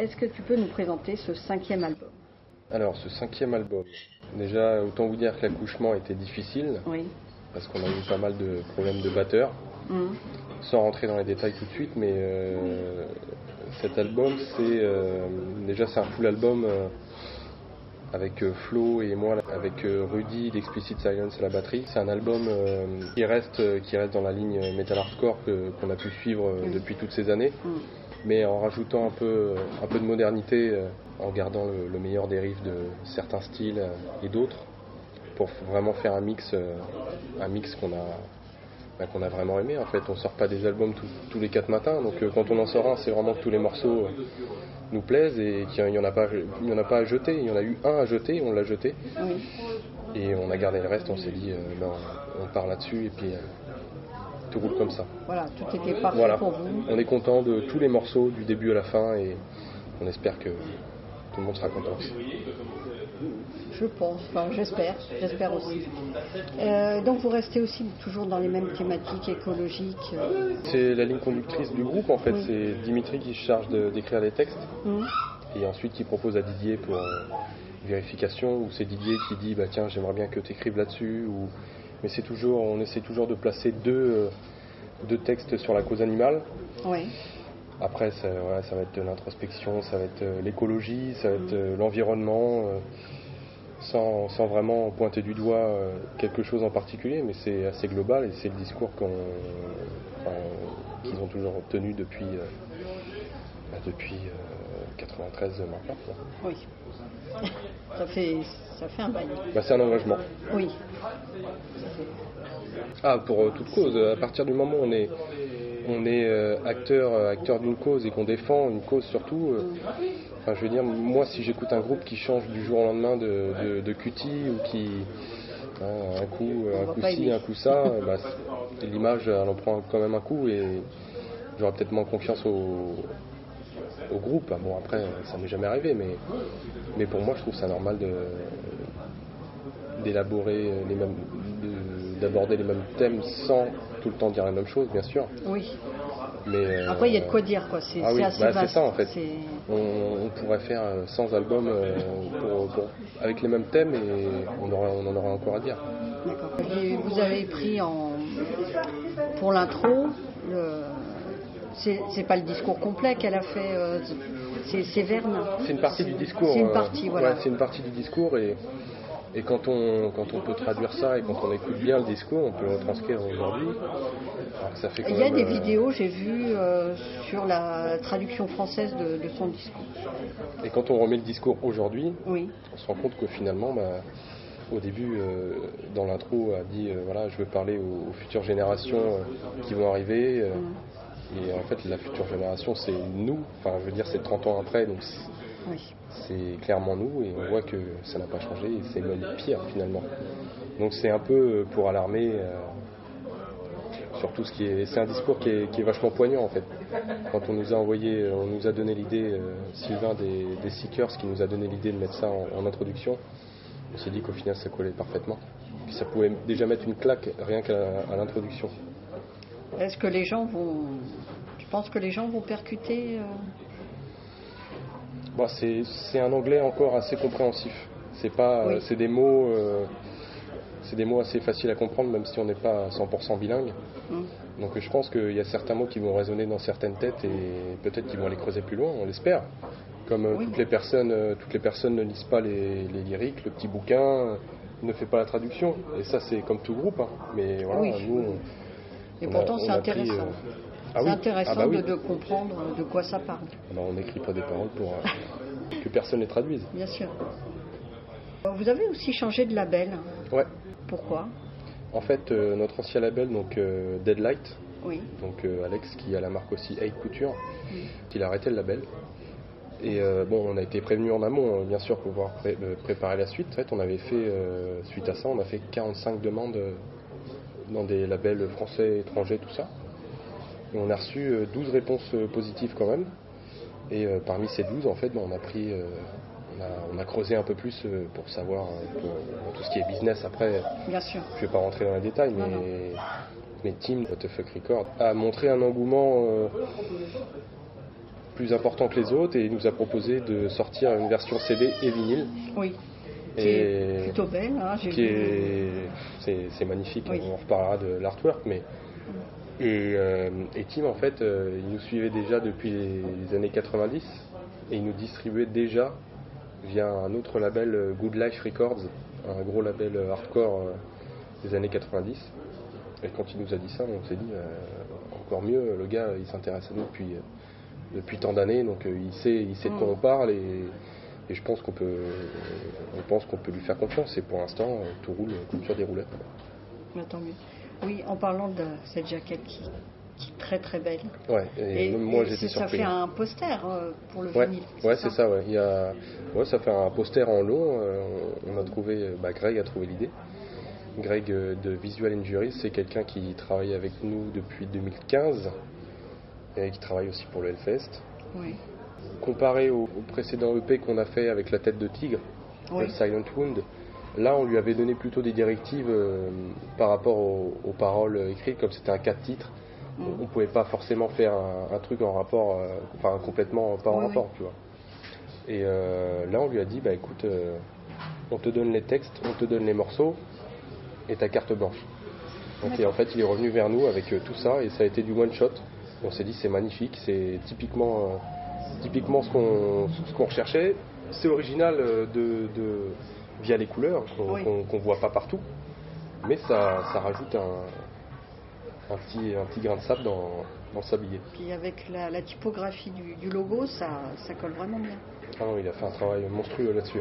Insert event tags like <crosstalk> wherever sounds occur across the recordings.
Est-ce que tu peux nous présenter ce cinquième album? Alors, ce cinquième album, déjà, autant vous dire que l'accouchement était difficile, Oui. parce qu'on a eu pas mal de problèmes de batteurs, Mhm. sans rentrer dans les détails tout de suite, mais euh, cet album, c'est euh, déjà c'est un full album euh, avec Flo et moi, avec Rudy d'Explicit Silence à la batterie. C'est un album qui reste qui reste dans la ligne metal hardcore qu'on a pu suivre depuis toutes ces années, Mhm. Mais en rajoutant un peu un peu de modernité, euh, en gardant le, le meilleur des riffs de certains styles euh, et d'autres, pour vraiment faire un mix euh, un mix qu'on a bah, qu'on a vraiment aimé. En fait, on sort pas des albums tous- tous les quatre matins, donc quand on en sort un, c'est vraiment que tous les morceaux nous plaisent et qu'il n'y en a pas, il y en a pas à jeter. Il y en a eu un à jeter, on l'a jeté Oui. et on a gardé le reste. On s'est dit, euh, non, on part là-dessus et puis euh, tout roule comme ça. Voilà, tout était parfait Voilà. pour vous. On est content de tous les morceaux du début à la fin et on espère que tout le monde sera content. Je pense, enfin j'espère, j'espère aussi. Euh, donc vous restez aussi toujours dans les mêmes thématiques écologiques. euh, C'est la ligne conductrice du groupe en fait. Oui. C'est Dimitri qui se charge d'écrire les textes. mhm. Et ensuite, il propose à Didier pour euh, vérification, ou c'est Didier qui dit bah tiens, j'aimerais bien que tu écrives là-dessus. Ou... Mais c'est toujours, on essaie toujours de placer deux, euh, deux textes sur la cause animale. Oui. Après, ça, va être l'introspection, ça va être euh, l'écologie, ça va être euh, l'environnement, euh, sans, sans vraiment pointer du doigt euh, quelque chose en particulier, mais c'est assez global et c'est le discours qu'on, enfin, qu'ils ont toujours tenu depuis, euh, bah, depuis euh, 93 maintenant. quoi. Oui. Ça fait, ça fait un bail. Bah, c'est un engagement. Oui. Ah, pour euh, toute cause, à partir du moment où on est, on est euh, acteur, euh, acteur d'une cause et qu'on défend une cause surtout, enfin, je veux dire, moi si j'écoute un groupe qui change du jour au lendemain de, de, de cutie ou qui, hein, un coup, On un coup ci, aimer. un coup ça, bah, l'image elle en prend quand même un coup et j'aurais peut-être moins confiance au, au groupe. Bon après, ça m'est jamais arrivé, mais, mais pour moi je trouve ça normal d'élaborer les mêmes de- d'aborder les mêmes thèmes sans tout le temps dire la même chose bien sûr Oui. mais euh, Après, il y a de quoi dire, quoi. C'est ah oui, assez bah, c'est vaste. ça, en fait. On, on pourrait faire euh, 100 albums euh, pour- pour- avec les mêmes thèmes et on, aura, on en aura encore à dire D'accord. Vous avez pris en pour l'intro le c'est pas le discours complet qu'elle a fait euh, c'est Verne. c'est une partie du discours C'est une euh, partie voilà. ouais, c'est une partie du discours et et quand on, quand on peut traduire ça et quand on écoute bien le discours, on peut le retranscrire aujourd'hui. Il y a des euh, vidéos, j'ai vu euh, sur la traduction française de, de son discours. Et quand on remet le discours aujourd'hui, Oui. on se rend compte que finalement, bah, au début, euh, dans l'intro, a dit voilà, je veux parler aux, aux futures générations qui vont arriver. euh, Et en fait, la future génération, c'est nous. Enfin, je veux dire, c'est 30 ans après, donc c'est- Oui. clairement nous. Et on voit que ça n'a pas changé et c'est même pire finalement. Donc c'est un peu euh, pour alarmer. euh, sur tout ce qui est. C'est un discours qui est, qui est vachement poignant en fait. Quand on nous a envoyé, on nous a donné l'idée, euh, Sylvain des, des Seekers qui nous a donné l'idée de mettre ça en, en introduction, on s'est dit qu'au final ça collait parfaitement. Puis ça pouvait déjà mettre une claque rien qu'à l'introduction. Est-ce que les gens vont tu penses que les gens vont percuter euh, Bon, c'est un anglais encore assez compréhensif. C'est pas, Oui. c'est des mots, euh, c'est des mots assez faciles à comprendre même si on n'est pas 100% bilingue. hum, Donc je pense qu'il y a certains mots qui vont résonner dans certaines têtes et peut-être qu'ils vont aller creuser plus loin, on l'espère. Comme euh, Oui. toutes les personnes, toutes les personnes ne lisent pas les, les lyriques, le petit bouquin, ne fait pas la traduction. Et ça c'est comme tout groupe, hein. mais voilà, Oui. nous. on- Et pourtant c'est pris, intéressant. ah c'est oui. intéressant Ah bah oui. de, de comprendre de quoi ça parle, Alors, on n'écrit pas des paroles pour euh, que personne les traduise. bien sûr. Vous avez aussi changé de label. Ouais. Pourquoi? En fait, euh, notre ancien label, donc euh, Deadlight, Oui. donc euh, Alex qui a la marque aussi Eight Couture, il a arrêté le label. Et bon, on a été prévenu en amont, hein, bien sûr, pour pouvoir pré- préparer la suite. En fait, on avait fait, suite à ça, on a fait 45 demandes dans des labels français, étrangers, tout ça. Et on a reçu euh, 12 réponses euh, positives quand même. Et euh, parmi ces 12, en fait, ben, on a pris, euh, on, a, on a creusé un peu plus euh, pour savoir euh, pour- pour tout ce qui est business. Après, Bien sûr. je vais pas rentrer dans les détails, Non, mais, non. mais Team, What the Fuck Record, a montré un engouement euh, plus important que les autres et nous a proposé de sortir une version CD et vinyle. Oui. Qui est plutôt belle. Hein, c'est, magnifique. On reparlera de l'artwork, mais et, euh, et, Tim en fait, euh, il nous suivait déjà depuis les, années 90 et il nous distribuait déjà via un autre label euh, Good Life Records, un gros label hardcore des années 90. Et quand il nous a dit ça, on s'est dit encore mieux, le gars il s'intéresse à nous depuis depuis tant d'années, donc il sait, il sait de quoi mm. on parle et, je pense qu'on peut, pense qu'on peut lui faire confiance. Et pour l'instant, tout roule comme sur des roulettes. Tant mieux. Oui, en parlant de cette jaquette qui, est très très belle. Ouais, et, moi j'étais surpris. Ça fait un poster euh, pour le ouais, vinyle. Ouais, c'est ça, ouais. Il y a... ouais. Ça fait un poster en long. Euh, on a trouvé, bah, Greg a trouvé l'idée. Greg euh, de Visual Injury, c'est quelqu'un qui travaille avec nous depuis 2015 et qui travaille aussi pour le Hellfest. Oui. Comparé au, précédent EP qu'on a fait avec la tête de tigre, le Silent Wound, là on lui avait donné plutôt des directives euh, par rapport aux, paroles écrites, comme c'était un cas de titre. Mm. On ne pouvait pas forcément faire un, truc en rapport, euh, enfin complètement pas en rapport, tu vois. Et euh, là on lui a dit, bah écoute, on te donne les textes, on te donne les morceaux et ta carte blanche. Donc, et en fait, il est revenu vers nous avec tout ça et ça a été du one shot. On s'est dit c'est magnifique, c'est typiquement, typiquement ce qu'on recherchait. C'est original de, via les couleurs qu'on ne voit pas partout, mais ça, ça rajoute un, un, petit, un petit grain de sable dans, dans sablier. Puis avec la, typographie du, logo, ça, ça, colle vraiment bien. Ah non, il a fait un travail monstrueux là-dessus.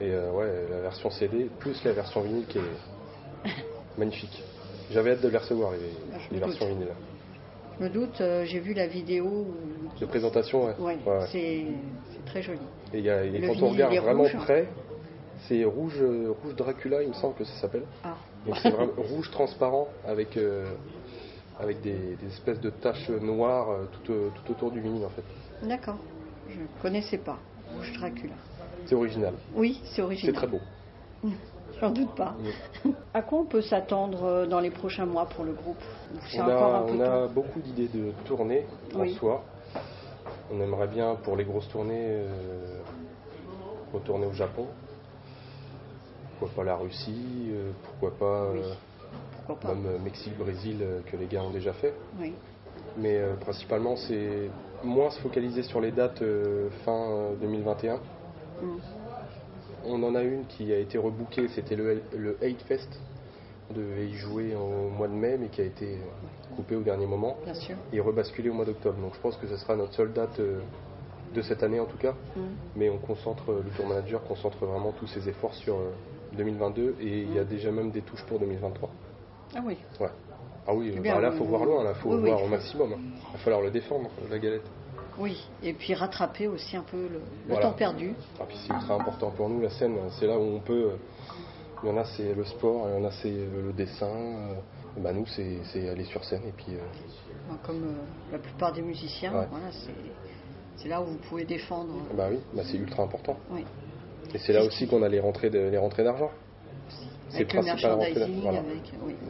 Et euh, ouais, la version CD plus la version vinyle qui est <laughs> magnifique. J'avais hâte de les recevoir, les, ah, les versions vinyles. Je me doute, euh, j'ai vu la vidéo. De présentation, ouais. c'est très joli. Et, y a, quand on regarde vraiment près, c'est rouge, euh, rouge Dracula, il me semble que ça s'appelle. Ah. c'est vraiment <laughs> rouge transparent avec, euh, avec des, espèces de taches noires tout, tout, autour du vinyle en fait. D'accord. Je ne connaissais pas. Rouge Dracula. C'est original. Oui, c'est original. C'est très beau. J'en doute pas. <laughs> À quoi on peut s'attendre dans les prochains mois pour le groupe? On, a, on a, beaucoup d'idées de tournées en soi. On aimerait bien pour les grosses tournées euh, retourner au Japon. Pourquoi pas la Russie euh, Pourquoi pas, euh, même Mexique, Brésil que les gars ont déjà fait. Oui. Mais principalement c'est moins se focaliser sur les dates fin 2021 on en a une qui a été rebookée, c'était le, le Hate Fest. Devait y jouer au mois de mai, mais qui a été coupé au dernier moment. Et rebasculé au mois d'octobre. Donc je pense que ce sera notre seule date euh, de cette année en tout cas. Mm. Mais on concentre, le tour manager concentre vraiment tous ses efforts sur 2022 euh, et il y a déjà même des touches pour 2023. Ah oui. Ouais. Ah oui, eh bah là, il faut voir loin, il faut voir au maximum. Il va falloir le défendre, la galette. Oui, et puis rattraper aussi un peu le, temps perdu. Ah, puis c'est ultra important pour nous, la scène, c'est là où on peut. Il y en a, c'est le sport, il y en a, c'est le dessin. Bah, nous, c'est aller sur scène. Et puis, euh, Comme euh, la plupart des musiciens, voilà, c'est là où vous pouvez défendre. Bah oui, bah, c'est ultra important. Oui. Et c'est là aussi qu'on a les rentrées d'argent. C'est le principal rentrées voilà.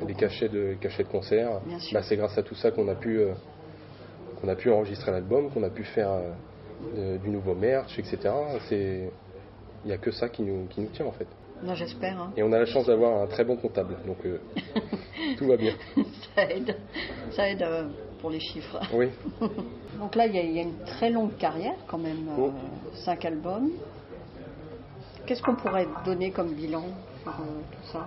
Les cachets de, cachets de concert. Bah, c'est grâce à tout ça qu'on a pu. Euh, on a pu enregistrer l'album, qu'on a pu faire euh, du nouveau merch, etc. C'est il n'y a que ça qui nous, qui nous tient en fait. Non, j'espère. Hein. Et on a la chance d'avoir un très bon comptable, donc euh, <laughs> tout va bien. ça aide, ça aide euh, pour les chiffres. Oui. <laughs> donc là, il y, a une très longue carrière quand même, oh. cinq albums. Qu'est-ce qu'on pourrait donner comme bilan pour tout ça?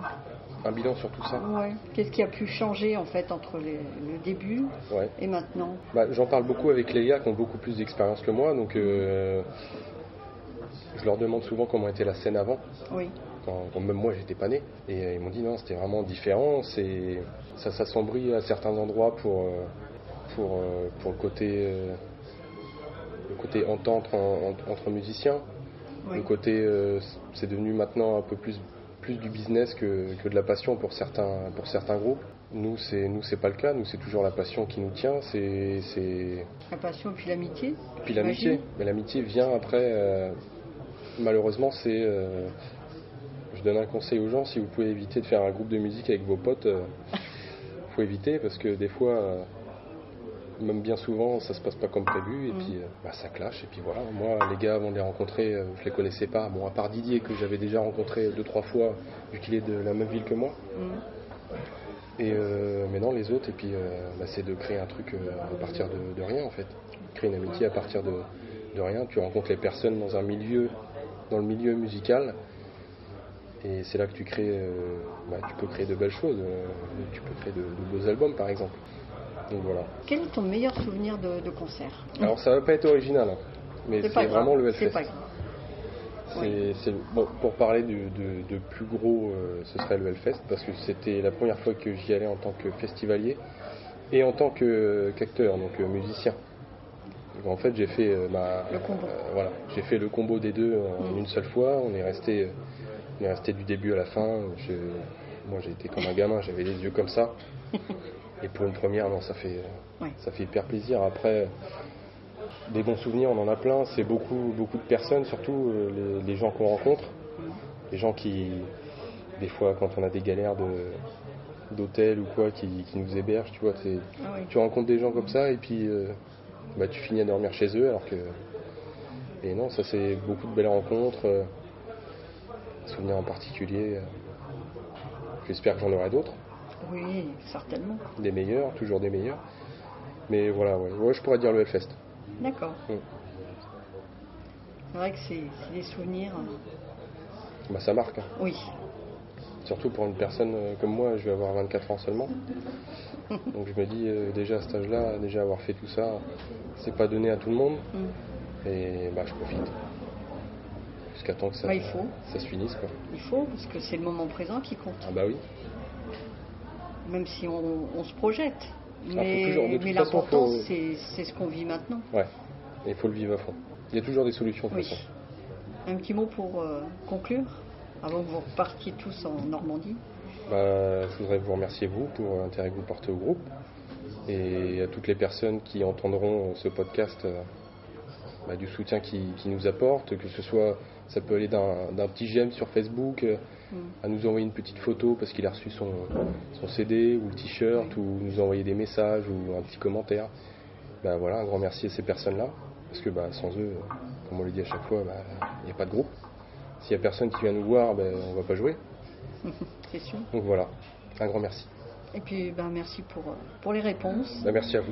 Un bilan sur tout ça? Ouais. Qu'est-ce qui a pu changer en fait entre le début et maintenant? Bah, J'en parle beaucoup avec les gars qui ont beaucoup plus d'expérience que moi, donc euh, je leur demande souvent comment était la scène avant. Oui. Quand, même moi j'étais pas né et euh, ils m'ont dit non c'était vraiment différent, c'est ça s'assombrit à certains endroits pour euh, pour pour le côté le côté entente entre musiciens. Le côté c'est devenu maintenant un peu plus plus du business que, que, de la passion pour certains, pour certains groupes. Nous, c'est nous, c'est pas le cas. Nous, c'est toujours la passion qui nous tient. C'est, c'est... La passion puis l'amitié. Puis l'amitié. Mais l'amitié vient après. Euh, malheureusement, c'est. Euh, je donne un conseil aux gens si vous pouvez éviter de faire un groupe de musique avec vos potes, il euh, faut éviter parce que des fois, même bien souvent, ça se passe pas comme prévu, et Mm. puis euh, bah, ça clash, et puis voilà. Moi, les gars, avant de les rencontrer, euh, je les connaissais pas. Bon, à part Didier, que j'avais déjà rencontré deux, trois fois, vu qu'il est de la même ville que moi. Mm. Et euh, mais non, les autres, et puis euh, bah, c'est de créer un truc euh, à partir de, de rien, en fait. Créer une amitié à partir de, de rien. Tu rencontres les personnes dans un milieu, dans le milieu musical, et c'est là que tu crées, euh, bah, tu peux créer de belles choses. euh, tu peux créer de, de beaux albums, par exemple. Donc voilà. Quel est ton meilleur souvenir de, de concert? Alors ça va pas être original, hein, mais C'est pas grave, vraiment le Hellfest. bon, pour parler de, de plus gros, euh, ce serait le Hellfest, parce que c'était la première fois que j'y allais en tant que festivalier et en tant que- qu'acteur, donc euh, musicien. Donc, en fait, j'ai fait ma- Le combo. voilà, j'ai fait le combo des deux en Mm. une seule fois. On est resté, euh, on est resté du début à la fin. Je- moi, j'ai été comme un gamin, j'avais les yeux comme ça. <laughs> Et pour une première, non, ça fait, euh, Ouais. ça fait hyper plaisir. Après, des bons souvenirs, on en a plein. C'est beaucoup, beaucoup de personnes, surtout euh, les, les gens qu'on rencontre. Les gens qui, des fois, quand on a des galères de, d'hôtel ou quoi, qui, qui nous hébergent, tu vois, Ah oui. tu rencontres des gens comme ça et puis euh, bah, tu finis à dormir chez eux alors que. Et non, ça c'est beaucoup de belles rencontres. Souvenirs en particulier. euh, J'espère que j'en aurai d'autres, Oui, certainement. des meilleurs, toujours des meilleurs. Mais voilà, ouais, Ouais, je pourrais dire le Hellfest. D'accord. Mm. C'est vrai que c'est des souvenirs. euh, Bah, ça marque. hein. Oui. Surtout pour une personne euh, comme moi, je vais avoir 24 ans seulement. <laughs> Donc je me dis euh, déjà à cet âge-là, déjà avoir fait tout ça, c'est pas donné à tout le monde. Mm. Et bah je profite. Jusqu'à temps que ça, Bah, il faut. ça se finisse quoi. Il faut, parce que c'est le moment présent qui compte. Ah bah oui. Même si on, on se projette. faut Mais, mais l'important, faut- c'est ce qu'on vit maintenant. Ouais. Il faut le vivre à fond. Il y a toujours des solutions de Oui. façon. Un petit mot pour euh, conclure, avant que vous repartiez tous en Normandie. Bah, je voudrais vous remercier vous pour l'intérêt que vous portez au groupe et à toutes les personnes qui entendront ce podcast euh, bah, du soutien qu'ils qui nous apportent, que ce soit, ça peut aller d'un petit j'aime sur Facebook, euh, Mm. à nous envoyer une petite photo parce qu'il a reçu son, son CD ou le t-shirt ou nous envoyer des messages ou un petit commentaire. Bah, voilà, un grand merci à ces personnes-là parce que bah, sans eux, comme on le dit à chaque fois, bah, il n'y a pas de groupe. S'il n'y a personne qui vient nous voir, bah, on va pas jouer. <laughs> C'est sûr. Donc voilà, un grand merci. Et puis, ben, merci pour, euh, pour les réponses. Bah, merci à vous.